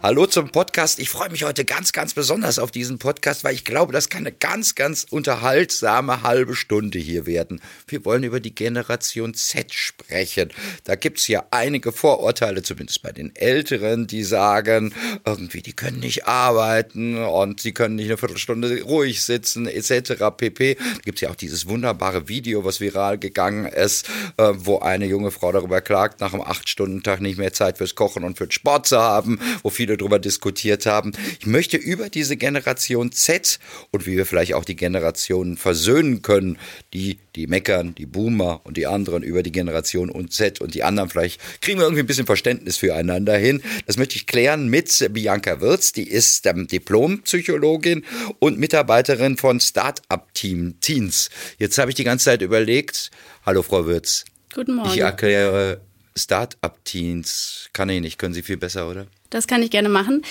Hallo zum Podcast. Ich freue mich heute ganz, ganz besonders auf diesen Podcast, weil ich glaube, das kann eine ganz, ganz unterhaltsame halbe Stunde hier werden. Wir wollen über die Generation Z sprechen. Da gibt es ja einige Vorurteile, zumindest bei den Älteren, die sagen, irgendwie, die können nicht arbeiten und sie können nicht eine Viertelstunde ruhig sitzen, etc. pp. Da gibt es ja auch dieses wunderbare Video, was viral gegangen ist, äh, wo eine junge Frau darüber klagt, nach einem Acht-Stunden-Tag nicht mehr Zeit fürs Kochen und für Sport zu haben, wo viele darüber diskutiert haben. Ich möchte über diese Generation Z und wie wir vielleicht auch die Generationen versöhnen können, die, die meckern, die Boomer und die anderen über die Generation und Z und die anderen vielleicht kriegen wir irgendwie ein bisschen Verständnis füreinander hin. Das möchte ich klären mit Bianca Wirz, die ist ähm, Diplompsychologin und Mitarbeiterin von Startup Team Teens. Jetzt habe ich die ganze Zeit überlegt, hallo Frau Wirz. Guten Morgen. Ich erkläre Startup Teens, kann ich nicht, können Sie viel besser, oder? Das kann ich gerne machen.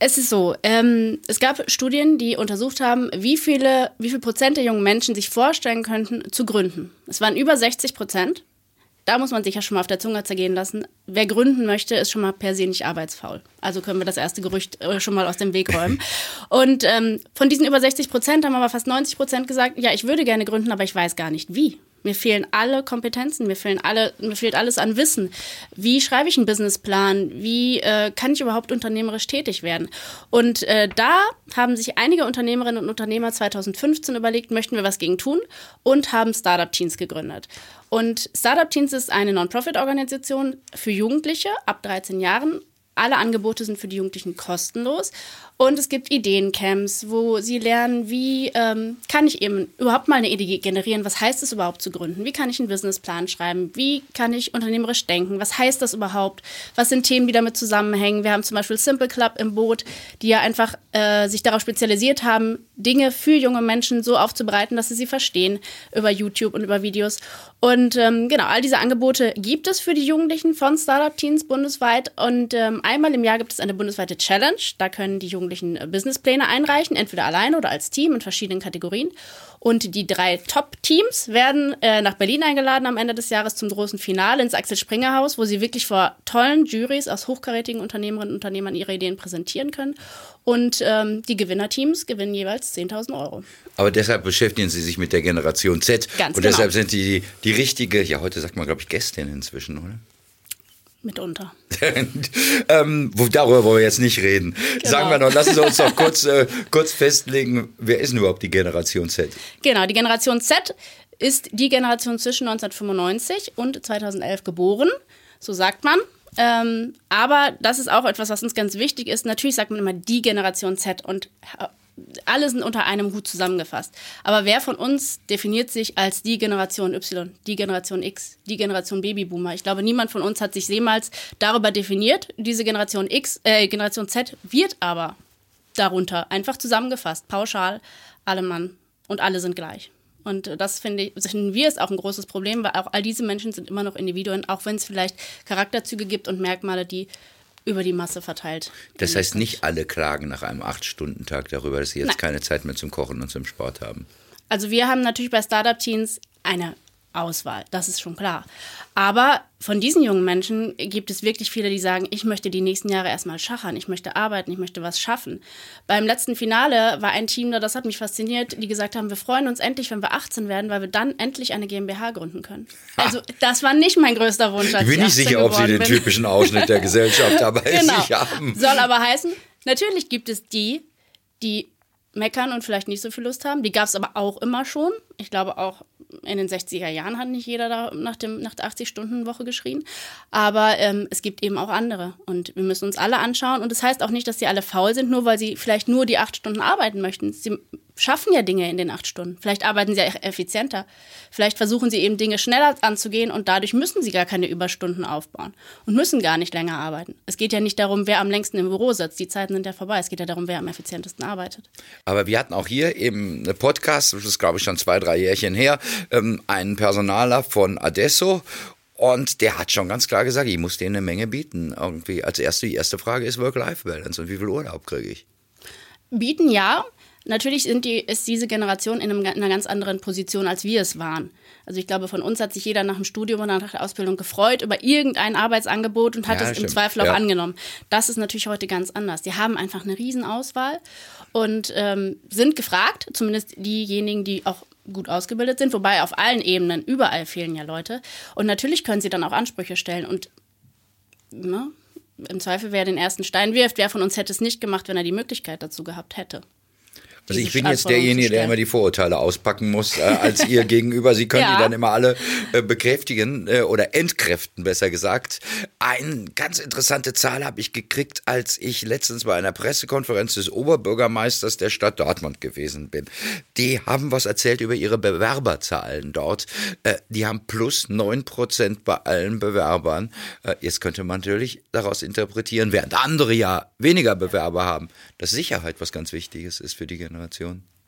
Es ist so, ähm, es gab Studien, die untersucht haben, wie viele, wie viel Prozent der jungen Menschen sich vorstellen könnten, zu gründen. Es waren über 60 Prozent. Da muss man sich ja schon mal auf der Zunge zergehen lassen. Wer gründen möchte, ist schon mal per se nicht arbeitsfaul. Also können wir das erste Gerücht äh, schon mal aus dem Weg räumen. Und ähm, von diesen über 60 Prozent haben aber fast 90 Prozent gesagt, ja, ich würde gerne gründen, aber ich weiß gar nicht wie. Mir fehlen alle Kompetenzen, mir, fehlen alle, mir fehlt alles an Wissen. Wie schreibe ich einen Businessplan? Wie äh, kann ich überhaupt unternehmerisch tätig werden? Und äh, da haben sich einige Unternehmerinnen und Unternehmer 2015 überlegt, möchten wir was gegen tun und haben Startup Teens gegründet. Und Startup Teens ist eine Non-Profit-Organisation für Jugendliche ab 13 Jahren. Alle Angebote sind für die Jugendlichen kostenlos und es gibt Ideencamps, wo sie lernen, wie ähm, kann ich eben überhaupt mal eine Idee generieren? Was heißt es überhaupt zu gründen? Wie kann ich einen Businessplan schreiben? Wie kann ich unternehmerisch denken? Was heißt das überhaupt? Was sind Themen, die damit zusammenhängen? Wir haben zum Beispiel Simple Club im Boot, die ja einfach äh, sich darauf spezialisiert haben, Dinge für junge Menschen so aufzubereiten, dass sie sie verstehen über YouTube und über Videos. Und ähm, genau, all diese Angebote gibt es für die Jugendlichen von Startup Teens bundesweit. Und ähm, einmal im Jahr gibt es eine bundesweite Challenge. Da können die Jugendlichen Jugendlichen äh, Businesspläne einreichen, entweder alleine oder als Team in verschiedenen Kategorien. Und die drei Top-Teams werden äh, nach Berlin eingeladen am Ende des Jahres zum großen Finale ins Axel Springer Haus, wo sie wirklich vor tollen Juries aus hochkarätigen Unternehmerinnen und Unternehmern ihre Ideen präsentieren können. Und ähm, die Gewinnerteams gewinnen jeweils 10.000 Euro. Aber deshalb beschäftigen Sie sich mit der Generation Z. Ganz und genau. deshalb sind die die richtige, ja, heute sagt man, glaube ich, Gästin inzwischen, oder? Mitunter. ähm, darüber wollen wir jetzt nicht reden. Genau. Sagen wir noch, lassen Sie uns doch kurz, äh, kurz festlegen, wer ist denn überhaupt die Generation Z? Genau, die Generation Z ist die Generation zwischen 1995 und 2011 geboren, so sagt man. Ähm, aber das ist auch etwas, was uns ganz wichtig ist. Natürlich sagt man immer die Generation Z und alle sind unter einem Hut zusammengefasst. Aber wer von uns definiert sich als die Generation Y, die Generation X, die Generation Babyboomer? Ich glaube, niemand von uns hat sich jemals darüber definiert. Diese Generation X, äh, Generation Z wird aber darunter einfach zusammengefasst, pauschal, alle Mann und alle sind gleich. Und das finde ich, finden wir ist auch ein großes Problem, weil auch all diese Menschen sind immer noch Individuen, auch wenn es vielleicht Charakterzüge gibt und Merkmale, die über die Masse verteilt. Das heißt, nicht alle klagen nach einem Acht-Stunden-Tag darüber, dass sie jetzt Nein. keine Zeit mehr zum Kochen und zum Sport haben. Also wir haben natürlich bei Startup Teens eine Auswahl, das ist schon klar. Aber von diesen jungen Menschen gibt es wirklich viele, die sagen, ich möchte die nächsten Jahre erstmal schachern, ich möchte arbeiten, ich möchte was schaffen. Beim letzten Finale war ein Team da, das hat mich fasziniert, die gesagt haben, wir freuen uns endlich, wenn wir 18 werden, weil wir dann endlich eine GmbH gründen können. Also das war nicht mein größter Wunsch. Als Ich bin nicht ich 18 sicher, ob Sie den bin. typischen Ausschnitt der Gesellschaft dabei genau. sich haben. Soll aber heißen, natürlich gibt es die, die meckern und vielleicht nicht so viel Lust haben. Die gab es aber auch immer schon. Ich glaube auch in den 60er Jahren hat nicht jeder da nach, dem, nach der 80-Stunden-Woche geschrien. Aber ähm, es gibt eben auch andere. Und wir müssen uns alle anschauen. Und das heißt auch nicht, dass sie alle faul sind, nur weil sie vielleicht nur die acht Stunden arbeiten möchten. Sie schaffen ja Dinge in den acht Stunden. Vielleicht arbeiten sie ja effizienter. Vielleicht versuchen sie eben Dinge schneller anzugehen und dadurch müssen sie gar keine Überstunden aufbauen und müssen gar nicht länger arbeiten. Es geht ja nicht darum, wer am längsten im Büro sitzt. Die Zeiten sind ja vorbei. Es geht ja darum, wer am effizientesten arbeitet. Aber wir hatten auch hier eben eine Podcast, das ist glaube ich schon zwei, drei Jährchen her, ähm, einen Personaler von Adesso Und der hat schon ganz klar gesagt, ich muss denen eine Menge bieten. Irgendwie als erste, die erste Frage ist Work-Life-Balance und wie viel Urlaub kriege ich? Bieten ja. Natürlich sind die, ist diese Generation in, einem, in einer ganz anderen Position, als wir es waren. Also ich glaube, von uns hat sich jeder nach dem Studium oder nach der Ausbildung gefreut über irgendein Arbeitsangebot und hat Ja, es im stimmt. Zweifel auch Ja. angenommen. Das ist natürlich heute ganz anders. Die haben einfach eine Riesenauswahl und ähm, sind gefragt, zumindest diejenigen, die auch gut ausgebildet sind, wobei auf allen Ebenen, überall fehlen ja Leute. Und natürlich können sie dann auch Ansprüche stellen und ne, im Zweifel, wer den ersten Stein wirft, wer von uns hätte es nicht gemacht, wenn er die Möglichkeit dazu gehabt hätte. Also ich bin jetzt derjenige, der immer die Vorurteile auspacken muss, äh, als ihr gegenüber. Sie können Ja. die dann immer alle äh, bekräftigen äh, oder entkräften, besser gesagt. Eine ganz interessante Zahl habe ich gekriegt, als ich letztens bei einer Pressekonferenz des Oberbürgermeisters der Stadt Dortmund gewesen bin. Die haben was erzählt über ihre Bewerberzahlen dort. Äh, die haben plus neun Prozent bei allen Bewerbern. Äh, jetzt könnte man natürlich daraus interpretieren, während andere ja weniger Bewerber haben, dass Sicherheit was ganz Wichtiges ist für die Generation.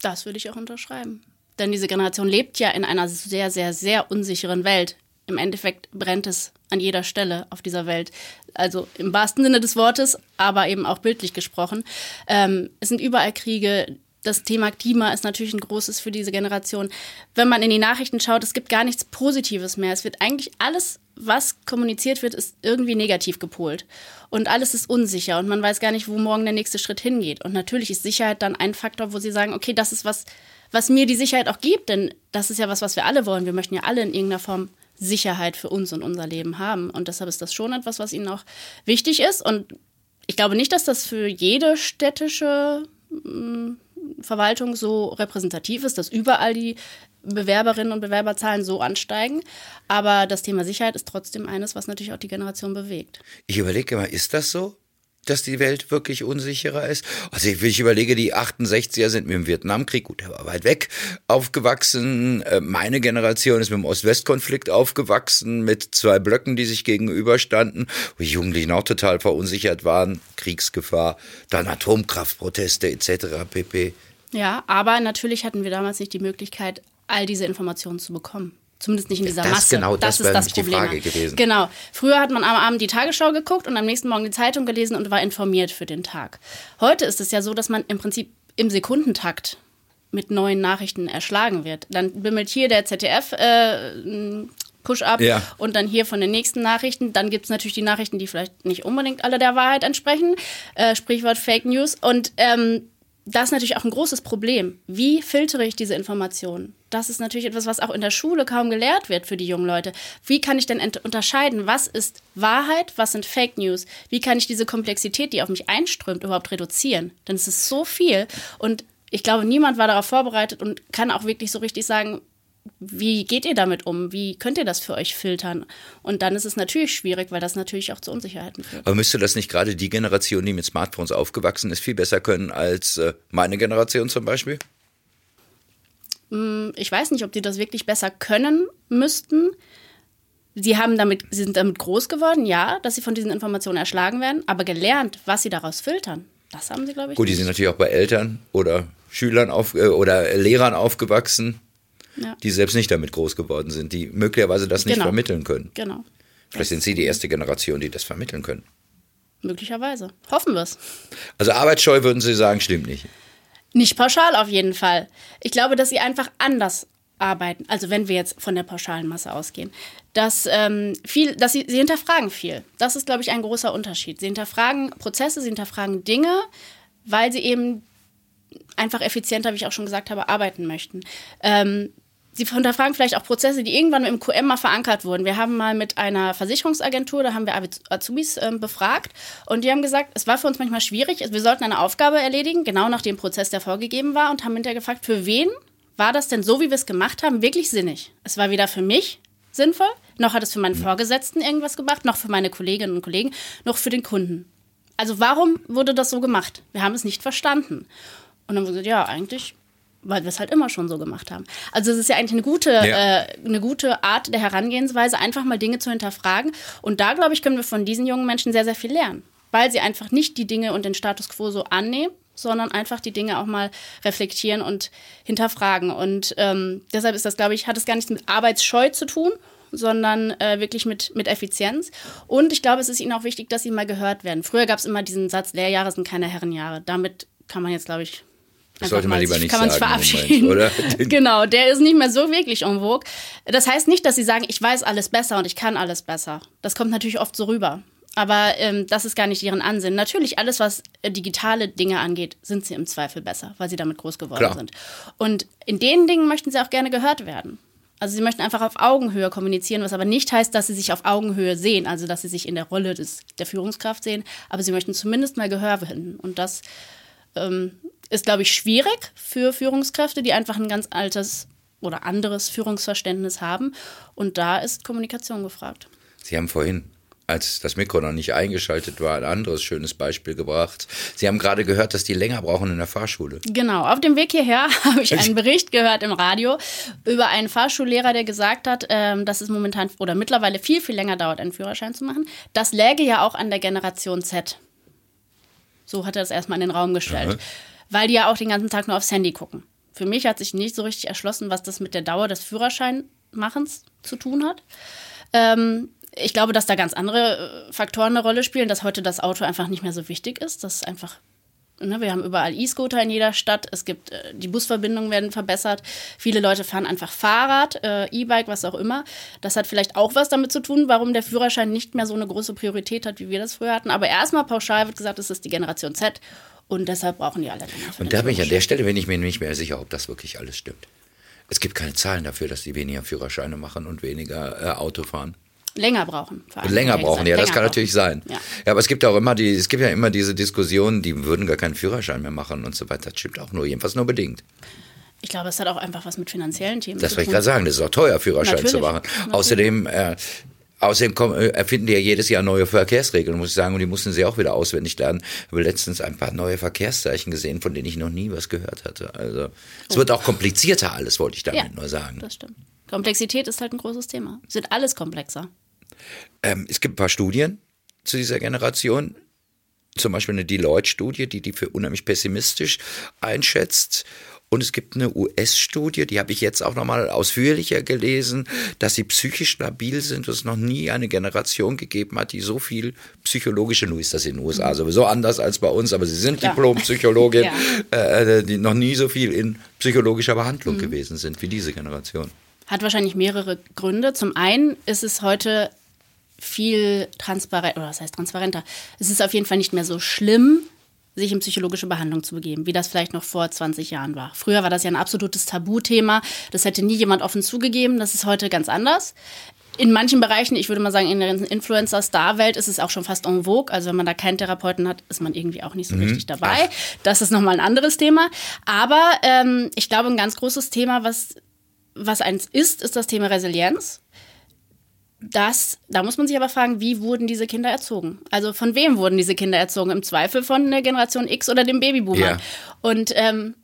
Das würde ich auch unterschreiben. Denn diese Generation lebt ja in einer sehr, sehr, sehr unsicheren Welt. Im Endeffekt brennt es an jeder Stelle auf dieser Welt. Also im wahrsten Sinne des Wortes, aber eben auch bildlich gesprochen. Ähm, es sind überall Kriege. Das Thema Klima ist natürlich ein großes für diese Generation. Wenn man in die Nachrichten schaut, es gibt gar nichts Positives mehr. Es wird eigentlich alles, was kommuniziert wird, ist irgendwie negativ gepolt. Und alles ist unsicher und man weiß gar nicht, wo morgen der nächste Schritt hingeht. Und natürlich ist Sicherheit dann ein Faktor, wo sie sagen, okay, das ist was, was mir die Sicherheit auch gibt, denn das ist ja was, was wir alle wollen. Wir möchten ja alle in irgendeiner Form Sicherheit für uns und unser Leben haben. Und deshalb ist das schon etwas, was ihnen auch wichtig ist. Und ich glaube nicht, dass das für jede städtische mm, Verwaltung so repräsentativ ist, dass überall die Bewerberinnen und Bewerberzahlen so ansteigen. Aber das Thema Sicherheit ist trotzdem eines, was natürlich auch die Generation bewegt. Ich überlege mal, ist das so? Dass die Welt wirklich unsicherer ist? Also ich, ich überlege, die 68er sind mit dem Vietnamkrieg, gut, der war weit weg, aufgewachsen. Äh, Meine Generation ist mit dem Ost-West-Konflikt aufgewachsen, mit zwei Blöcken, die sich gegenüberstanden, wo die Jugendlichen auch total verunsichert waren. Kriegsgefahr, dann Atomkraftproteste etc. pp. Ja, aber natürlich hatten wir damals nicht die Möglichkeit, all diese Informationen zu bekommen. Zumindest nicht in dieser Das Masse. genau, das wäre nämlich die Problem. Frage gewesen. Genau. Früher hat man am Abend die Tagesschau geguckt und am nächsten Morgen die Zeitung gelesen und war informiert für den Tag. Heute ist es ja so, dass man im Prinzip im Sekundentakt mit neuen Nachrichten erschlagen wird. Dann bimmelt hier der ZDF äh, Push-up Ja. und dann hier von den nächsten Nachrichten. Dann gibt es natürlich die Nachrichten, die vielleicht nicht unbedingt alle der Wahrheit entsprechen. Äh, Sprichwort Fake News. Und ähm, das ist natürlich auch ein großes Problem. Wie filtere ich diese Informationen? Das ist natürlich etwas, was auch in der Schule kaum gelehrt wird für die jungen Leute. Wie kann ich denn unterscheiden, was ist Wahrheit, was sind Fake News? Wie kann ich diese Komplexität, die auf mich einströmt, überhaupt reduzieren? Denn es ist so viel und ich glaube, niemand war darauf vorbereitet und kann auch wirklich so richtig sagen, wie geht ihr damit um? Wie könnt ihr das für euch filtern? Und dann ist es natürlich schwierig, weil das natürlich auch zu Unsicherheiten führt. Aber müsste das nicht gerade die Generation, die mit Smartphones aufgewachsen ist, viel besser können als äh, meine Generation zum Beispiel? Ich weiß nicht, ob die das wirklich besser können müssten. Sie haben damit, sie sind damit groß geworden, ja, dass sie von diesen Informationen erschlagen werden, aber gelernt, was sie daraus filtern, das haben sie, glaube ich. Gut, die nicht. sind natürlich auch bei Eltern oder Schülern auf, äh, oder Lehrern aufgewachsen, Ja. die selbst nicht damit groß geworden sind, die möglicherweise das nicht Genau. vermitteln können. Genau, Vielleicht sind sie die erste Generation, die das vermitteln können. möglicherweise. Hoffen wir es. Also Arbeitsscheu würden Sie sagen, stimmt nicht. Nicht pauschal auf jeden Fall. Ich glaube, dass sie einfach anders arbeiten. Also wenn wir jetzt von der pauschalen Masse ausgehen, dass ähm, viel, dass sie, sie hinterfragen viel. Das ist, glaube ich, ein großer Unterschied. Sie hinterfragen Prozesse, sie hinterfragen Dinge, weil sie eben einfach effizienter, wie ich auch schon gesagt habe, arbeiten möchten. Ähm, Sie hinterfragen vielleicht auch Prozesse, die irgendwann im QM mal verankert wurden. Wir haben mal mit einer Versicherungsagentur, da haben wir Az- Azubis ähm, befragt und die haben gesagt, es war für uns manchmal schwierig, wir sollten eine Aufgabe erledigen, genau nach dem Prozess, der vorgegeben war und haben hinterher gefragt, für wen war das denn so, wie wir es gemacht haben, wirklich sinnig? Es war weder für mich sinnvoll, noch hat es für meinen Vorgesetzten irgendwas gebracht, noch für meine Kolleginnen und Kollegen, noch für den Kunden. Also warum wurde das so gemacht? Wir haben es nicht verstanden. Und dann haben wir gesagt, ja, eigentlich, weil wir es halt immer schon so gemacht haben. Also es ist ja eigentlich eine gute, Ja. äh, eine gute Art der Herangehensweise, einfach mal Dinge zu hinterfragen. Und da, glaube ich, können wir von diesen jungen Menschen sehr, sehr viel lernen. Weil sie einfach nicht die Dinge und den Status quo so annehmen, sondern einfach die Dinge auch mal reflektieren und hinterfragen. Und ähm, deshalb ist das, glaube ich, hat es gar nichts mit Arbeitsscheu zu tun, sondern äh, wirklich mit, mit Effizienz. Und ich glaube, es ist ihnen auch wichtig, dass sie mal gehört werden. Früher gab es immer diesen Satz, Lehrjahre sind keine Herrenjahre. Damit kann man jetzt, glaube ich, das sollte man lieber nicht kann man sagen. sich verabschieden. Moment, oder? genau, der ist nicht mehr so wirklich en vogue. Das heißt nicht, dass sie sagen, ich weiß alles besser und ich kann alles besser. Das kommt natürlich oft so rüber. Aber ähm, das ist gar nicht deren Ansinnen. Natürlich, alles, was äh, digitale Dinge angeht, sind sie im Zweifel besser, weil sie damit groß geworden Klar. sind. Und in den Dingen möchten sie auch gerne gehört werden. Also sie möchten einfach auf Augenhöhe kommunizieren, was aber nicht heißt, dass sie sich auf Augenhöhe sehen, also dass sie sich in der Rolle des, der Führungskraft sehen, aber sie möchten zumindest mal Gehör finden. Und das ähm, ist, glaube ich, schwierig für Führungskräfte, die einfach ein ganz altes oder anderes Führungsverständnis haben. Und da ist Kommunikation gefragt. Sie haben vorhin, als das Mikro noch nicht eingeschaltet war, ein anderes schönes Beispiel gebracht. Sie haben gerade gehört, dass die länger brauchen in der Fahrschule. Genau, auf dem Weg hierher habe ich einen Bericht gehört im Radio über einen Fahrschullehrer, der gesagt hat, ähm, dass es momentan oder mittlerweile viel, viel länger dauert, einen Führerschein zu machen. Das läge ja auch an der Generation Z. So hat er das erstmal in den Raum gestellt. Weil die ja auch den ganzen Tag nur aufs Handy gucken. Für mich hat sich nicht so richtig erschlossen, was das mit der Dauer des Führerscheinmachens zu tun hat. Ähm, ich glaube, dass da ganz andere äh, Faktoren eine Rolle spielen, dass heute das Auto einfach nicht mehr so wichtig ist. Das ist einfach Ne, wir haben überall E-Scooter in jeder Stadt. Es gibt, äh, die Busverbindungen werden verbessert. Viele Leute fahren einfach Fahrrad, äh, E-Bike, was auch immer. Das hat vielleicht auch was damit zu tun, warum der Führerschein nicht mehr so eine große Priorität hat, wie wir das früher hatten. Aber erstmal pauschal wird gesagt, es ist die Generation Z und deshalb brauchen die alle länger. Und da bin ich an der Stelle bin ich mir nicht mehr sicher, ob das wirklich alles stimmt. Es gibt keine Zahlen dafür, dass die weniger Führerscheine machen und weniger äh, Auto fahren. Länger brauchen. Länger brauchen, ja, das Länger kann brauchen. natürlich sein. Ja. Ja. aber es gibt auch immer die, es gibt ja immer diese Diskussionen, die würden gar keinen Führerschein mehr machen und so weiter. Das stimmt auch nur, jedenfalls nur bedingt. Ich glaube, es hat auch einfach was mit finanziellen Themen Das zu wollte ich tun. gerade sagen, das ist auch teuer, Führerschein Natürlich, zu machen. natürlich. Außerdem, äh, außerdem kommen, äh, erfinden die ja jedes Jahr neue Verkehrsregeln, muss ich sagen, und die mussten sie auch wieder auswendig lernen. Ich habe letztens ein paar neue Verkehrszeichen gesehen, von denen ich noch nie was gehört hatte. Also es wird auch komplizierter alles, wollte ich damit Ja, nur sagen. Das stimmt. Komplexität ist halt ein großes Thema. Es wird alles komplexer. Ähm, es gibt ein paar Studien zu dieser Generation. Zum Beispiel eine Deloitte-Studie, die die für unheimlich pessimistisch einschätzt. Und es gibt eine US-Studie, die habe ich jetzt auch nochmal ausführlicher gelesen, dass sie psychisch stabil sind, dass es noch nie eine Generation gegeben hat, die so viel psychologische, nun ist das in den USA sowieso anders als bei uns, aber sie sind Klar. Diplompsychologin, Ja. äh, die noch nie so viel in psychologischer Behandlung gewesen sind wie diese Generation. Hat wahrscheinlich mehrere Gründe. Zum einen ist es heute viel transparent, oder was heißt transparenter? Es ist auf jeden Fall nicht mehr so schlimm, sich in psychologische Behandlung zu begeben, wie das vielleicht noch vor 20 Jahren war. Früher war das ja ein absolutes Tabuthema. Das hätte nie jemand offen zugegeben. Das ist heute ganz anders. In manchen Bereichen, ich würde mal sagen, in der Influencer-Star-Welt ist es auch schon fast en vogue. Also wenn man da keinen Therapeuten hat, ist man irgendwie auch nicht so richtig dabei. Das ist nochmal ein anderes Thema. Aber ähm, ich glaube, ein ganz großes Thema, was, was eins ist, ist das Thema Resilienz. Das, da muss man sich aber fragen, wie wurden diese Kinder erzogen? Also von wem wurden diese Kinder erzogen? Im Zweifel von der Generation X oder dem Babyboomer. Ja. Und ähm,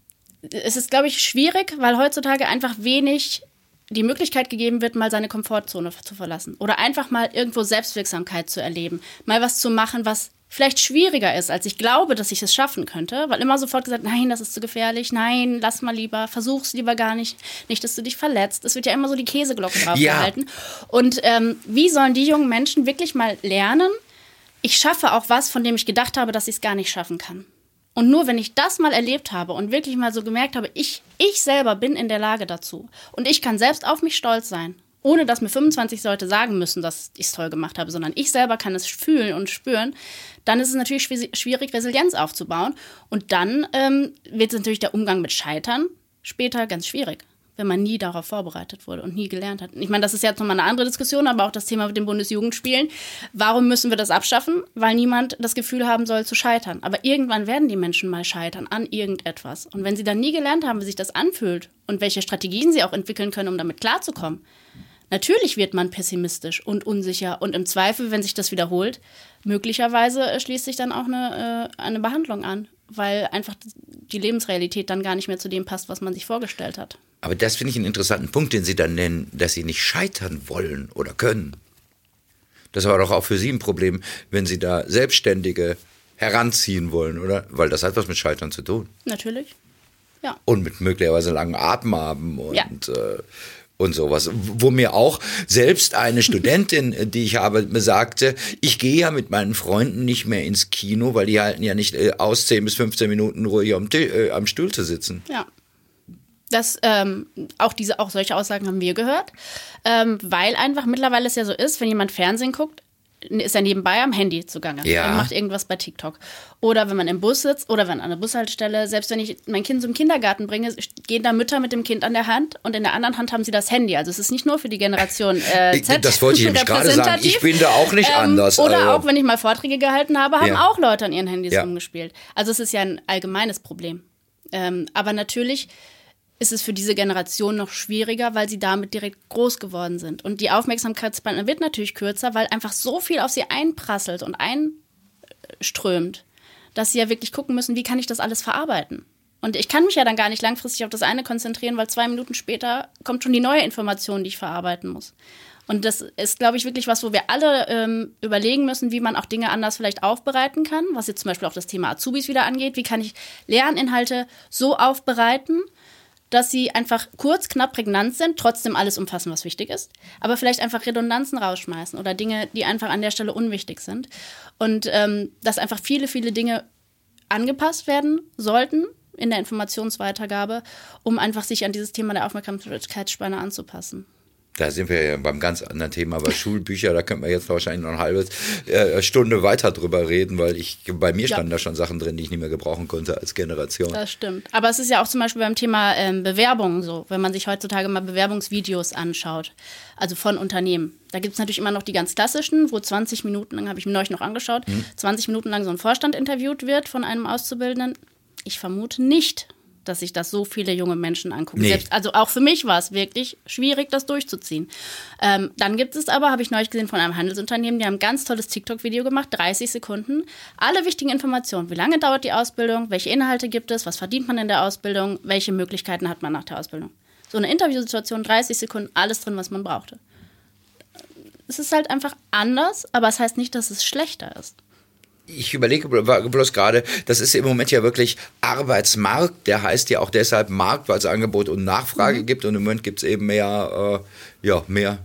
es ist, glaube ich, schwierig, weil heutzutage einfach wenig die Möglichkeit gegeben wird, mal seine Komfortzone zu verlassen. Oder einfach mal irgendwo Selbstwirksamkeit zu erleben. Mal was zu machen, was vielleicht schwieriger ist, als ich glaube, dass ich es schaffen könnte. Weil immer sofort gesagt, nein, das ist zu gefährlich, nein, lass mal lieber, versuch's lieber gar nicht, nicht, dass du dich verletzt. Es wird ja immer so die Käseglocke drauf Ja. gehalten. Und ähm, wie sollen die jungen Menschen wirklich mal lernen, ich schaffe auch was, von dem ich gedacht habe, dass ich es gar nicht schaffen kann. Und nur wenn ich das mal erlebt habe und wirklich mal so gemerkt habe, ich, ich selber bin in der Lage dazu und ich kann selbst auf mich stolz sein, ohne dass mir 25 Leute sagen müssen, dass ich es toll gemacht habe, sondern ich selber kann es fühlen und spüren, dann ist es natürlich schwi- schwierig, Resilienz aufzubauen. Und dann ähm, wird natürlich der Umgang mit Scheitern später ganz schwierig, wenn man nie darauf vorbereitet wurde und nie gelernt hat. Ich meine, das ist jetzt nochmal eine andere Diskussion, aber auch das Thema mit den Bundesjugendspielen. Warum müssen wir das abschaffen? Weil niemand das Gefühl haben soll zu scheitern. Aber irgendwann werden die Menschen mal scheitern an irgendetwas. Und wenn sie dann nie gelernt haben, wie sich das anfühlt und welche Strategien sie auch entwickeln können, um damit klarzukommen, Natürlich wird man pessimistisch und unsicher und im Zweifel, wenn sich das wiederholt, möglicherweise äh, schließt sich dann auch eine, äh, eine Behandlung an, weil einfach die Lebensrealität dann gar nicht mehr zu dem passt, was man sich vorgestellt hat. Aber das finde ich einen interessanten Punkt, den Sie dann nennen, dass Sie nicht scheitern wollen oder können. Das war doch auch für Sie ein Problem, wenn Sie da Selbstständige heranziehen wollen, oder? Weil das hat was mit Scheitern zu tun. Natürlich. Ja. Und mit möglicherweise langen Atem haben und Ja. äh, und sowas. Wo mir auch selbst eine Studentin, die ich habe, sagte, ich gehe ja mit meinen Freunden nicht mehr ins Kino, weil die halten ja nicht äh, aus 10 bis 15 Minuten ruhig am, äh, am Stuhl zu sitzen. Ja. Das, ähm, auch diese, auch solche Aussagen haben wir gehört, ähm, weil einfach mittlerweile es ja so ist, wenn jemand Fernsehen guckt, ist er nebenbei am Handy zugange. Ja. Er macht irgendwas bei TikTok. Oder wenn man im Bus sitzt oder wenn an der Bushaltestelle, selbst wenn ich mein Kind zum Kindergarten bringe, gehen da Mütter mit dem Kind an der Hand und in der anderen Hand haben sie das Handy. Also es ist nicht nur für die Generation äh, Z. Das wollte ich nämlich gerade sagen. Ich bin da auch nicht ähm, anders. Oder also. auch, wenn ich mal Vorträge gehalten habe, haben Ja. auch Leute an ihren Handys Ja. rumgespielt. Also es ist ja ein allgemeines Problem. Ähm, aber natürlich ist es für diese Generation noch schwieriger, weil sie damit direkt groß geworden sind. Und die Aufmerksamkeitsspanne wird natürlich kürzer, weil einfach so viel auf sie einprasselt und einströmt, dass sie ja wirklich gucken müssen, wie kann ich das alles verarbeiten. Und ich kann mich ja dann gar nicht langfristig auf das eine konzentrieren, weil zwei Minuten später kommt schon die neue Information, die ich verarbeiten muss. Und das ist, glaube ich, wirklich was, wo wir alle ähm, überlegen müssen, wie man auch Dinge anders vielleicht aufbereiten kann, was jetzt zum Beispiel auch das Thema Azubis wieder angeht. Wie kann ich Lerninhalte so aufbereiten, dass sie einfach kurz, knapp, prägnant sind, trotzdem alles umfassen, was wichtig ist, aber vielleicht einfach Redundanzen rausschmeißen oder Dinge, die einfach an der Stelle unwichtig sind. Und ähm, dass einfach viele, viele Dinge angepasst werden sollten in der Informationsweitergabe, um einfach sich an dieses Thema der Aufmerksamkeitsspanne anzupassen. Da sind wir ja beim ganz anderen Thema, aber Schulbücher, da könnten wir jetzt wahrscheinlich noch eine halbe äh, Stunde weiter drüber reden, weil ich bei mir Ja. standen da schon Sachen drin, die ich nicht mehr gebrauchen konnte als Generation. Das stimmt. Aber es ist ja auch zum Beispiel beim Thema ähm, Bewerbungen so, wenn man sich heutzutage mal Bewerbungsvideos anschaut, also von Unternehmen. Da gibt es natürlich immer noch die ganz klassischen, wo 20 Minuten lang, habe ich mir neulich noch angeschaut, 20 Minuten lang so ein Vorstand interviewt wird von einem Auszubildenden. Ich vermute nicht, dass sich das so viele junge Menschen angucken. Nee. Selbst, also auch für mich war es wirklich schwierig, das durchzuziehen. Ähm, dann gibt es aber, habe ich neulich gesehen von einem Handelsunternehmen, die haben ein ganz tolles TikTok-Video gemacht, 30 Sekunden. Alle wichtigen Informationen. Wie lange dauert die Ausbildung? Welche Inhalte gibt es? Was verdient man in der Ausbildung? Welche Möglichkeiten hat man nach der Ausbildung? So eine Interviewsituation, 30 Sekunden, alles drin, was man brauchte. Es ist halt einfach anders, aber es heißt nicht, dass es schlechter ist. Ich überlege blo- bloß gerade, das ist im Moment ja wirklich Arbeitsmarkt, der heißt ja auch deshalb Markt, weil es Angebot und Nachfrage gibt und im Moment gibt es eben mehr, äh, ja, mehr,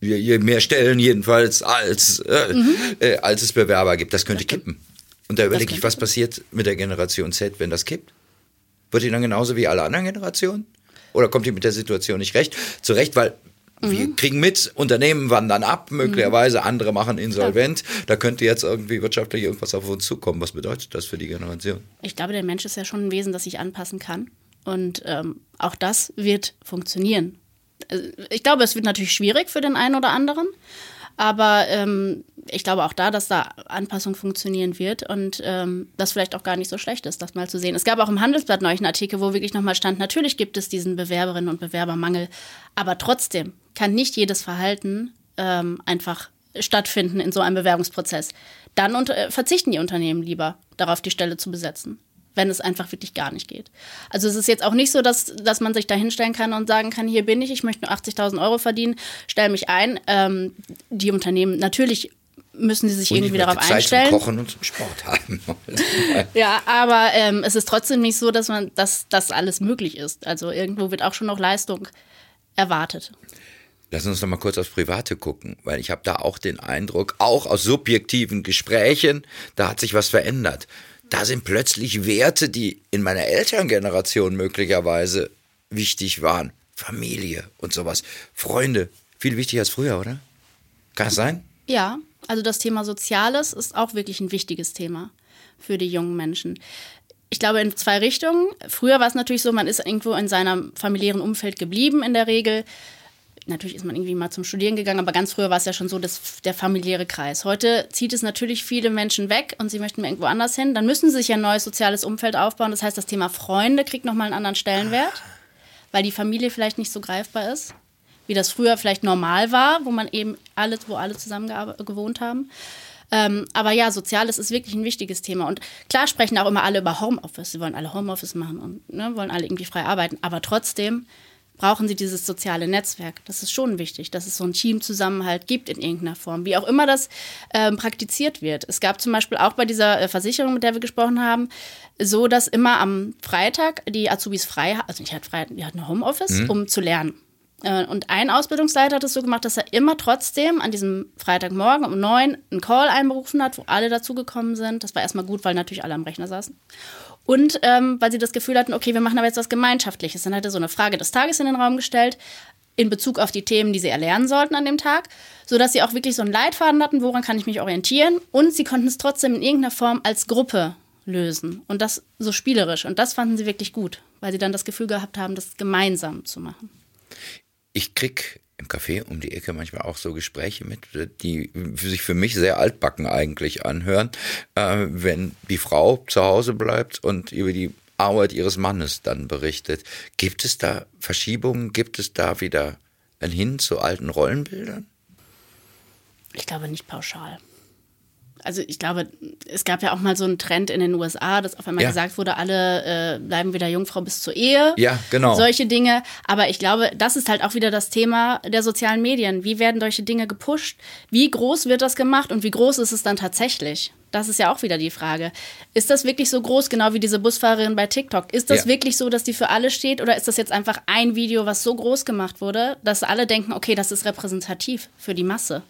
je, je mehr Stellen jedenfalls, als, äh, äh, als es Bewerber gibt. Das könnte kippen. Und da überlege ich, was passiert mit der Generation Z, wenn das kippt? Wird die dann genauso wie alle anderen Generationen? Oder kommt die mit der Situation nicht recht? Zurecht, weil wir kriegen mit, Unternehmen wandern ab, möglicherweise andere machen insolvent. Da könnte jetzt irgendwie wirtschaftlich irgendwas auf uns zukommen. Was bedeutet das für die Generation? Ich glaube, der Mensch ist ja schon ein Wesen, das sich anpassen kann. Und ähm, auch das wird funktionieren. Also, Ich glaube, es wird natürlich schwierig für den einen oder anderen. Aber ähm, ich glaube auch da, dass da Anpassung funktionieren wird und ähm, das vielleicht auch gar nicht so schlecht ist, das mal zu sehen. Es gab auch im Handelsblatt neulich einen Artikel, wo wirklich nochmal stand, natürlich gibt es diesen Bewerberinnen und Bewerbermangel, aber trotzdem kann nicht jedes Verhalten ähm, einfach stattfinden in so einem Bewerbungsprozess. Dann unter, äh, verzichten die Unternehmen lieber darauf, die Stelle zu besetzen wenn es einfach wirklich gar nicht geht. Also es ist jetzt auch nicht so, dass, dass man sich da hinstellen kann und sagen kann, hier bin ich, ich möchte nur 80.000 Euro verdienen, stell mich ein. Ähm, die Unternehmen, natürlich müssen sie sich irgendwie Und darauf Zeit einstellen. zum Kochen und zum Sport haben. Ja, aber ähm, es ist trotzdem nicht so, dass man, dass das alles möglich ist. Also irgendwo wird auch schon noch Leistung erwartet. Lass uns noch mal kurz aufs Private gucken, weil ich habe da auch den Eindruck, auch aus subjektiven Gesprächen, da hat sich was verändert. Da sind plötzlich Werte, die in meiner Elterngeneration möglicherweise wichtig waren. Familie und sowas. Freunde, viel wichtiger als früher, oder? Kann das sein? Ja, also das Thema Soziales ist auch wirklich ein wichtiges Thema für die jungen Menschen. Ich glaube in zwei Richtungen. Früher war es natürlich so, man ist irgendwo in seinem familiären Umfeld geblieben in der Regel. Natürlich ist man irgendwie mal zum Studieren gegangen, aber ganz früher war es ja schon so, dass der familiäre Kreis. Heute zieht es natürlich viele Menschen weg und sie möchten irgendwo anders hin. Dann müssen sie sich ein neues soziales Umfeld aufbauen. Das heißt, das Thema Freunde kriegt nochmal einen anderen Stellenwert, weil die Familie vielleicht nicht so greifbar ist, wie das früher vielleicht normal war, wo man eben alle, wo alle zusammen gewohnt haben. Ähm, aber ja, Soziales ist wirklich ein wichtiges Thema. Und klar sprechen auch immer alle über Homeoffice. Sie wollen alle Homeoffice machen und ne, wollen alle irgendwie frei arbeiten. Aber trotzdem brauchen sie dieses soziale Netzwerk. Das ist schon wichtig, dass es so einen Teamzusammenhalt gibt in irgendeiner Form, wie auch immer das ähm, praktiziert wird. Es gab zum Beispiel auch bei dieser äh, Versicherung, mit der wir gesprochen haben, so, dass immer am Freitag die Azubis frei, also nicht halt frei, die hatten Homeoffice, um zu lernen. Äh, Und ein Ausbildungsleiter hat es so gemacht, dass er immer trotzdem an diesem Freitagmorgen um neun einen Call einberufen hat, wo alle dazugekommen sind. Das war erstmal gut, weil natürlich alle am Rechner saßen. Und ähm, weil sie das Gefühl hatten, okay, wir machen aber jetzt was Gemeinschaftliches. Dann hat er so eine Frage des Tages in den Raum gestellt, in Bezug auf die Themen, die sie erlernen sollten an dem Tag, sodass sie auch wirklich so einen Leitfaden hatten, woran kann ich mich orientieren. Und sie konnten es trotzdem in irgendeiner Form als Gruppe lösen. Und das so spielerisch. Und das fanden sie wirklich gut, weil sie dann das Gefühl gehabt haben, das gemeinsam zu machen. Ich krieg im Café um die Ecke manchmal auch so Gespräche mit, die sich für mich sehr altbacken eigentlich anhören, äh, wenn die Frau zu Hause bleibt und über die Arbeit ihres Mannes dann berichtet. Gibt es da Verschiebungen? Gibt es da wieder ein Hin zu alten Rollenbildern? Ich glaube nicht pauschal. Also ich glaube, es gab ja auch mal so einen Trend in den USA, dass auf einmal Ja. gesagt wurde, alle äh, bleiben wieder Jungfrau bis zur Ehe. Ja, genau. Solche Dinge. Aber ich glaube, das ist halt auch wieder das Thema der sozialen Medien. Wie werden solche Dinge gepusht? Wie groß wird das gemacht und wie groß ist es dann tatsächlich? Das ist ja auch wieder die Frage. Ist das wirklich so groß, genau wie diese Busfahrerin bei TikTok? Ist das Ja. wirklich so, dass die für alle steht oder ist das jetzt einfach ein Video, was so groß gemacht wurde, dass alle denken, okay, das ist repräsentativ für die Masse?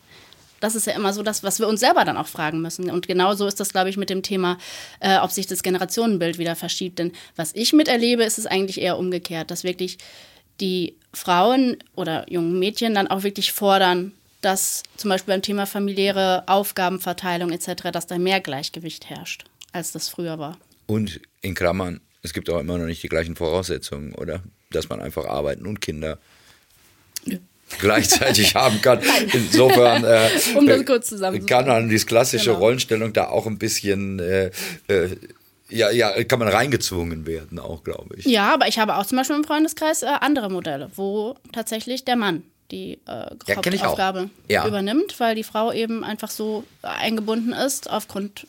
Das ist ja immer so das, was wir uns selber dann auch fragen müssen. Und genauso ist das, glaube ich, mit dem Thema, äh, ob sich das Generationenbild wieder verschiebt. Denn was ich miterlebe, ist es eigentlich eher umgekehrt, dass wirklich die Frauen oder jungen Mädchen dann auch wirklich fordern, dass zum Beispiel beim Thema familiäre Aufgabenverteilung etc., dass da mehr Gleichgewicht herrscht, als das früher war. Und in Klammern, es gibt auch immer noch nicht die gleichen Voraussetzungen, oder? Dass man einfach arbeiten und Kinder gleichzeitig haben kann. Insofern äh, Um zusammenzufassen. kann man diese klassische Genau. Rollenstellung da auch ein bisschen, äh, äh, ja, ja, kann man reingezwungen werden, auch glaube ich. Ja, aber ich habe auch zum Beispiel im Freundeskreis äh, andere Modelle, wo tatsächlich der Mann die äh, Ja. Hauptaufgabe Ja. übernimmt, weil die Frau eben einfach so eingebunden ist aufgrund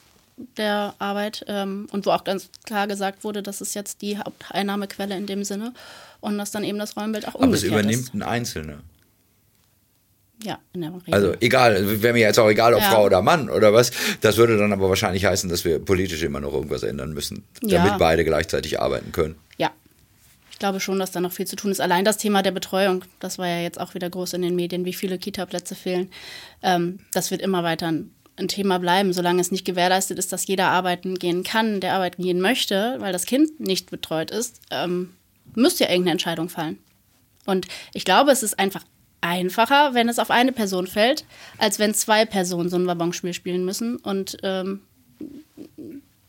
der Arbeit ähm, und wo auch ganz klar gesagt wurde, das ist jetzt die Haupteinnahmequelle in dem Sinne und dass dann eben das Rollenbild auch Aber es umgekehrt übernimmt ist. ein Einzelner. Ja, in der Regel. Also egal, wäre mir jetzt auch egal, ob Ja. Frau oder Mann oder was. Das würde dann aber wahrscheinlich heißen, dass wir politisch immer noch irgendwas ändern müssen, damit Ja. beide gleichzeitig arbeiten können. Ja. Ich glaube schon, dass da noch viel zu tun ist. Allein das Thema der Betreuung, das war ja jetzt auch wieder groß in den Medien, wie viele Kita-Plätze fehlen. Ähm, das wird immer weiter ein, ein Thema bleiben, solange es nicht gewährleistet ist, dass jeder arbeiten gehen kann, der arbeiten gehen möchte, weil das Kind nicht betreut ist, ähm, müsste ja irgendeine Entscheidung fallen. Und ich glaube, es ist einfach einfacher, wenn es auf eine Person fällt, als wenn zwei Personen so ein Wabonspiel spielen müssen und ähm,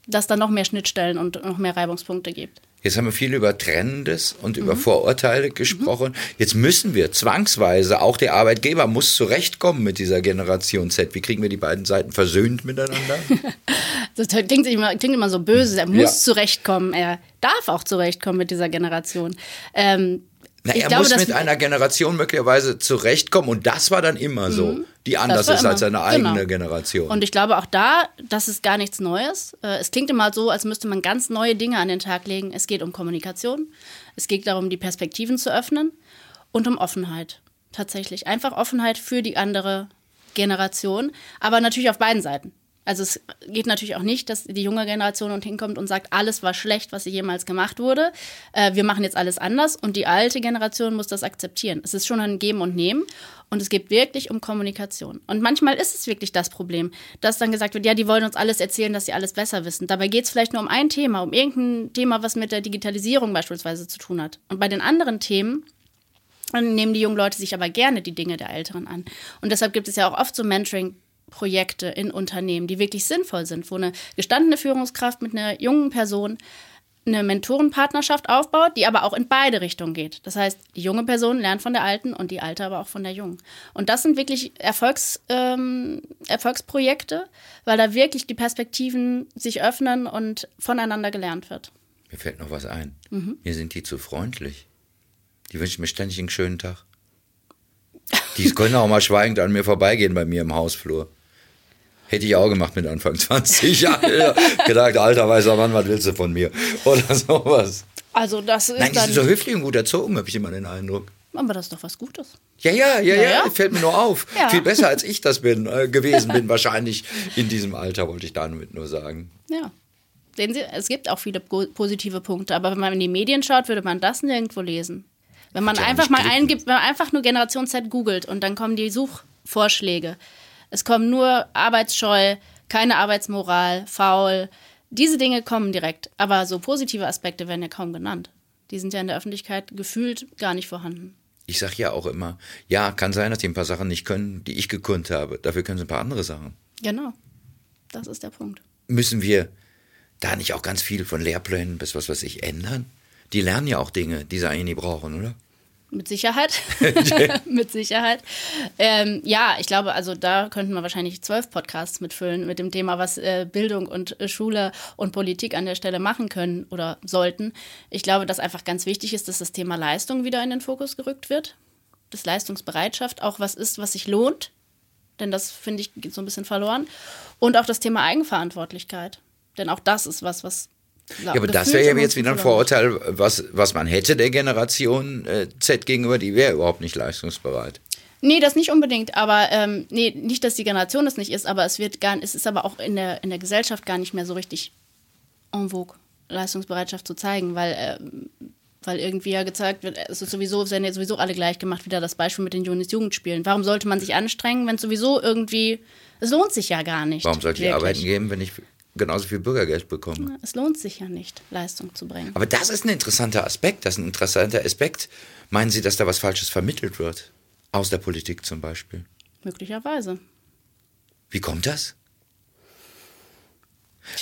dass da noch mehr Schnittstellen und noch mehr Reibungspunkte gibt. Jetzt haben wir viel über Trennendes und Mhm. über Vorurteile gesprochen. Jetzt müssen wir zwangsweise, auch der Arbeitgeber muss zurechtkommen mit dieser Generation Z. Wie kriegen wir die beiden Seiten versöhnt miteinander? Das klingt immer, klingt immer so böse. Er muss Ja. zurechtkommen. Er darf auch zurechtkommen mit dieser Generation. Ähm, Na, ich er glaube, muss mit einer Generation möglicherweise zurechtkommen und das war dann immer so, die anders Mhm. ist als immer. seine eigene Genau. Generation. Und ich glaube auch da, das ist gar nichts Neues. Äh, Es klingt immer so, als müsste man ganz neue Dinge an den Tag legen. Es geht um Kommunikation. Es geht darum, die Perspektiven zu öffnen und um Offenheit. Tatsächlich. Einfach Offenheit für die andere Generation, aber natürlich auf beiden Seiten. Also es geht natürlich auch nicht, dass die junge Generation und hinkommt und sagt, alles war schlecht, was jemals gemacht wurde. Äh, wir machen jetzt alles anders und die alte Generation muss das akzeptieren. Es ist schon ein Geben und Nehmen und es geht wirklich um Kommunikation. Und manchmal ist es wirklich das Problem, dass dann gesagt wird, ja, die wollen uns alles erzählen, dass sie alles besser wissen. Dabei geht es vielleicht nur um ein Thema, um irgendein Thema, was mit der Digitalisierung beispielsweise zu tun hat. Und bei den anderen Themen dann nehmen die jungen Leute sich aber gerne die Dinge der Älteren an. Und deshalb gibt es ja auch oft so Mentoring-Projekte in Unternehmen, die wirklich sinnvoll sind, wo eine gestandene Führungskraft mit einer jungen Person eine Mentorenpartnerschaft aufbaut, die aber auch in beide Richtungen geht. Das heißt, die junge Person lernt von der alten und die alte aber auch von der jungen. Und das sind wirklich Erfolgs, ähm, Erfolgsprojekte, weil da wirklich die Perspektiven sich öffnen und voneinander gelernt wird. Mir fällt noch was ein. Mhm. Mir sind die zu freundlich. Die wünschen mir ständig einen schönen Tag. Die können auch mal schweigend an mir vorbeigehen bei mir im Hausflur. Hätte ich auch gemacht mit Anfang 20 Jahre. Gedacht, alter weißer Mann, was willst du von mir? Oder sowas. Also das ist Nein, die sind so höflich und gut erzogen, habe ich immer den Eindruck. aber das ist doch was Gutes. Ja, ja, ja, ja, ja. fällt mir nur auf. Ja. Viel besser als ich das bin, äh, gewesen bin, wahrscheinlich in diesem Alter, wollte ich damit nur sagen. Ja. Sehen Sie, es gibt auch viele po- positive Punkte, aber wenn man in die Medien schaut, würde man das nirgendwo lesen. Wenn man ja einfach mal klicken. eingibt, wenn man einfach nur Generation Z googelt und dann kommen die Suchvorschläge. Es kommen nur arbeitsscheu, keine Arbeitsmoral, faul. Diese Dinge kommen direkt. Aber so positive Aspekte werden ja kaum genannt. Die sind ja in der Öffentlichkeit gefühlt gar nicht vorhanden. Ich sag ja auch immer, ja, kann sein, dass die ein paar Sachen nicht können, die ich gekonnt habe. Dafür können sie ein paar andere Sachen. Genau. Das ist der Punkt. Müssen wir da nicht auch ganz viel von Lehrplänen bis was weiß ich ändern? Die lernen ja auch Dinge, die sie eigentlich nie brauchen, oder? Mit Sicherheit. mit Sicherheit. Ähm, ja, ich glaube, also da könnten wir wahrscheinlich zwölf Podcasts mitfüllen mit dem Thema, was äh, Bildung und äh, Schule und Politik an der Stelle machen können oder sollten. Ich glaube, dass einfach ganz wichtig ist, dass das Thema Leistung wieder in den Fokus gerückt wird. Dass Leistungsbereitschaft auch was ist, was sich lohnt. Denn das, finde ich, geht so ein bisschen verloren. Und auch das Thema Eigenverantwortlichkeit. Denn auch das ist was, was. Ja, aber das wäre ja jetzt wieder ein Vorurteil, was, was man hätte der Generation äh, Z gegenüber, die wäre überhaupt nicht leistungsbereit. Nee, das nicht unbedingt, aber ähm, nee, nicht, dass die Generation das nicht ist, aber es wird gar es ist aber auch in der, in der Gesellschaft gar nicht mehr so richtig en vogue, Leistungsbereitschaft zu zeigen, weil, ähm, weil irgendwie ja gezeigt wird, es ist sowieso, es werden ja sowieso alle gleich gemacht, wieder das Beispiel mit den Jugendspielen. Warum sollte man sich anstrengen, wenn es sowieso irgendwie, es lohnt sich ja gar nicht. Warum sollte ich arbeiten gehen, wenn ich genauso viel Bürgergeld bekomme? Es lohnt sich ja nicht, Leistung zu bringen. Aber das ist ein interessanter Aspekt. Das ist ein interessanter Aspekt. Meinen Sie, dass da was Falsches vermittelt wird? Aus der Politik zum Beispiel. Möglicherweise. Wie kommt das?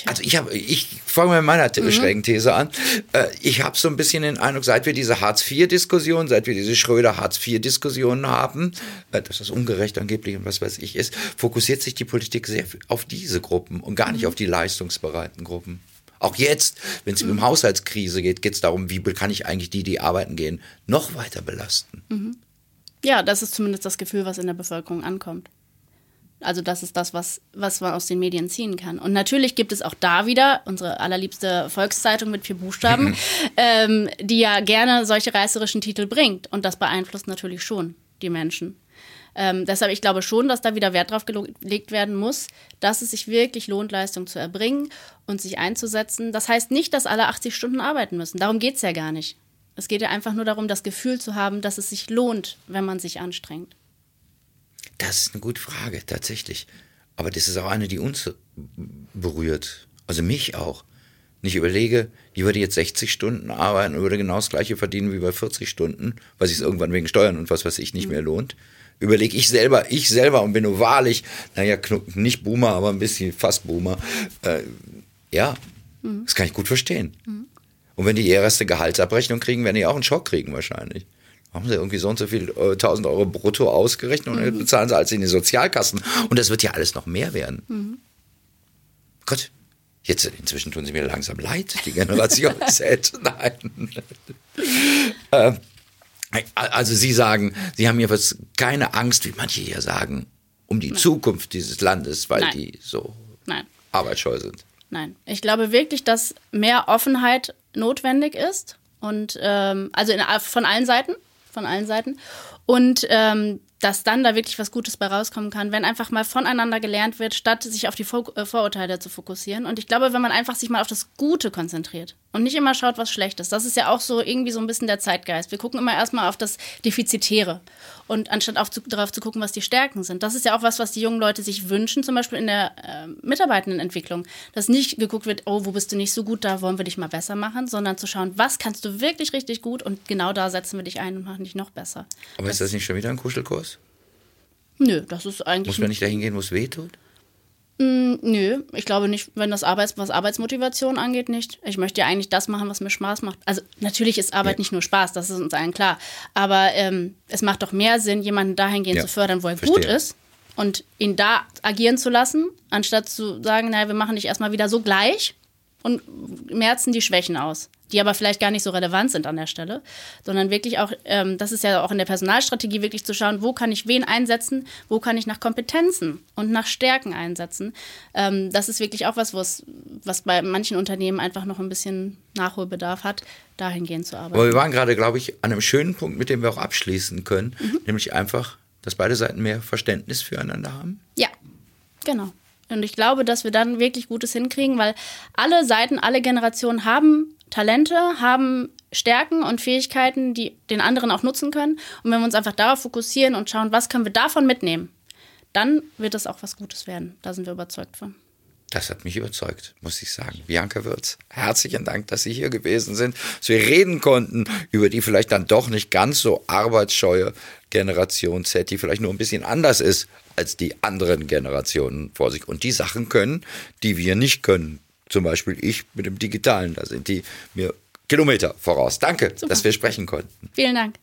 Also ich habe, ich fange mit meiner mhm. schrägen These an. Äh, Ich habe so ein bisschen den Eindruck, seit wir diese Hartz-IV-Diskussion, seit wir diese Schröder-Hartz-IV-Diskussion haben, äh, dass das ungerecht angeblich und was weiß ich ist, fokussiert sich die Politik sehr auf diese Gruppen und gar nicht auf die leistungsbereiten Gruppen. Auch jetzt, wenn es um Haushaltskrise geht, geht es darum, wie kann ich eigentlich die, die arbeiten gehen, noch weiter belasten. Ja, das ist zumindest das Gefühl, was in der Bevölkerung ankommt. Also das ist das, was, was man aus den Medien ziehen kann. Und natürlich gibt es auch da wieder unsere allerliebste Volkszeitung mit vier Buchstaben, ähm, die ja gerne solche reißerischen Titel bringt. Und das beeinflusst natürlich schon die Menschen. Ähm, deshalb, ich glaube schon, dass da wieder Wert drauf gelegt werden muss, dass es sich wirklich lohnt, Leistung zu erbringen und sich einzusetzen. Das heißt nicht, dass alle 80 Stunden arbeiten müssen. Darum geht es ja gar nicht. Es geht ja einfach nur darum, das Gefühl zu haben, dass es sich lohnt, wenn man sich anstrengt. Das ist eine gute Frage, tatsächlich. Aber das ist auch eine, die uns berührt. Also mich auch. Ich überlege, ich würde jetzt 60 Stunden arbeiten und würde genau das gleiche verdienen wie bei 40 Stunden, weil sich es irgendwann wegen Steuern und was weiß ich nicht mehr lohnt. Überlege ich selber, ich selber und bin nur wahrlich, naja, nicht Boomer, aber ein bisschen fast Boomer. Äh, ja, das kann ich gut verstehen. Und wenn die ihre erste Gehaltsabrechnung kriegen, werden die auch einen Schock kriegen wahrscheinlich haben sie irgendwie so und so viel äh, 1000 Euro brutto ausgerechnet und dann bezahlen sie alles in die Sozialkassen. Und das wird ja alles noch mehr werden. Mhm. Gott, jetzt inzwischen tun sie mir langsam leid, die Generation Z. Nein. äh, also Sie sagen, Sie haben jedenfalls keine Angst, wie manche hier sagen, um die Nein. Zukunft dieses Landes, weil Nein. die so Nein. arbeitsscheu sind. Nein, ich glaube wirklich, dass mehr Offenheit notwendig ist und ähm, also in, von allen Seiten, von allen Seiten und ähm, dass dann da wirklich was Gutes bei rauskommen kann, wenn einfach mal voneinander gelernt wird, statt sich auf die Vor äh, Vorurteile zu fokussieren. Und ich glaube, wenn man einfach sich mal auf das Gute konzentriert und nicht immer schaut, was schlecht ist, das ist ja auch so irgendwie so ein bisschen der Zeitgeist. Wir gucken immer erstmal auf das Defizitäre und anstatt auf zu, darauf zu gucken, was die Stärken sind. Das ist ja auch was, was die jungen Leute sich wünschen, zum Beispiel in der äh, Mitarbeitendenentwicklung, dass nicht geguckt wird, oh, wo bist du nicht so gut, da wollen wir dich mal besser machen, sondern zu schauen, was kannst du wirklich richtig gut und genau da setzen wir dich ein und machen dich noch besser. Aber ist das nicht schon wieder ein Kuschelkurs? Nö, das ist eigentlich. Muss man nicht dahin gehen, wo es weh tut? Mm, nö, ich glaube nicht, wenn das Arbeits was Arbeitsmotivation angeht, nicht. Ich möchte ja eigentlich das machen, was mir Spaß macht. Also natürlich ist Arbeit Ja. nicht nur Spaß, das ist uns allen klar. Aber ähm, es macht doch mehr Sinn, jemanden dahingehend Ja, zu fördern, wo er verstehe. gut ist und ihn da agieren zu lassen, anstatt zu sagen, naja, wir machen dich erstmal wieder so gleich und merzen die Schwächen aus, die aber vielleicht gar nicht so relevant sind an der Stelle, sondern wirklich auch, ähm, das ist ja auch in der Personalstrategie wirklich zu schauen, wo kann ich wen einsetzen, wo kann ich nach Kompetenzen und nach Stärken einsetzen. Ähm, das ist wirklich auch was, was bei manchen Unternehmen einfach noch ein bisschen Nachholbedarf hat, dahingehend zu arbeiten. Aber wir waren gerade, glaube ich, an einem schönen Punkt, mit dem wir auch abschließen können, Mhm. nämlich einfach, dass beide Seiten mehr Verständnis füreinander haben. Ja, genau. Und ich glaube, dass wir dann wirklich Gutes hinkriegen, weil alle Seiten, alle Generationen haben Talente, haben Stärken und Fähigkeiten, die den anderen auch nutzen können. Und wenn wir uns einfach darauf fokussieren und schauen, was können wir davon mitnehmen, dann wird es auch was Gutes werden. Da sind wir überzeugt von. Das hat mich überzeugt, muss ich sagen. Bianca Würz, herzlichen Dank, dass Sie hier gewesen sind, dass wir reden konnten über die vielleicht dann doch nicht ganz so arbeitsscheue Generation Z, die vielleicht nur ein bisschen anders ist als die anderen Generationen vor sich und die Sachen können, die wir nicht können. Zum Beispiel ich mit dem Digitalen, da sind die mir Kilometer voraus. Danke, Super. dass wir sprechen konnten. Vielen Dank.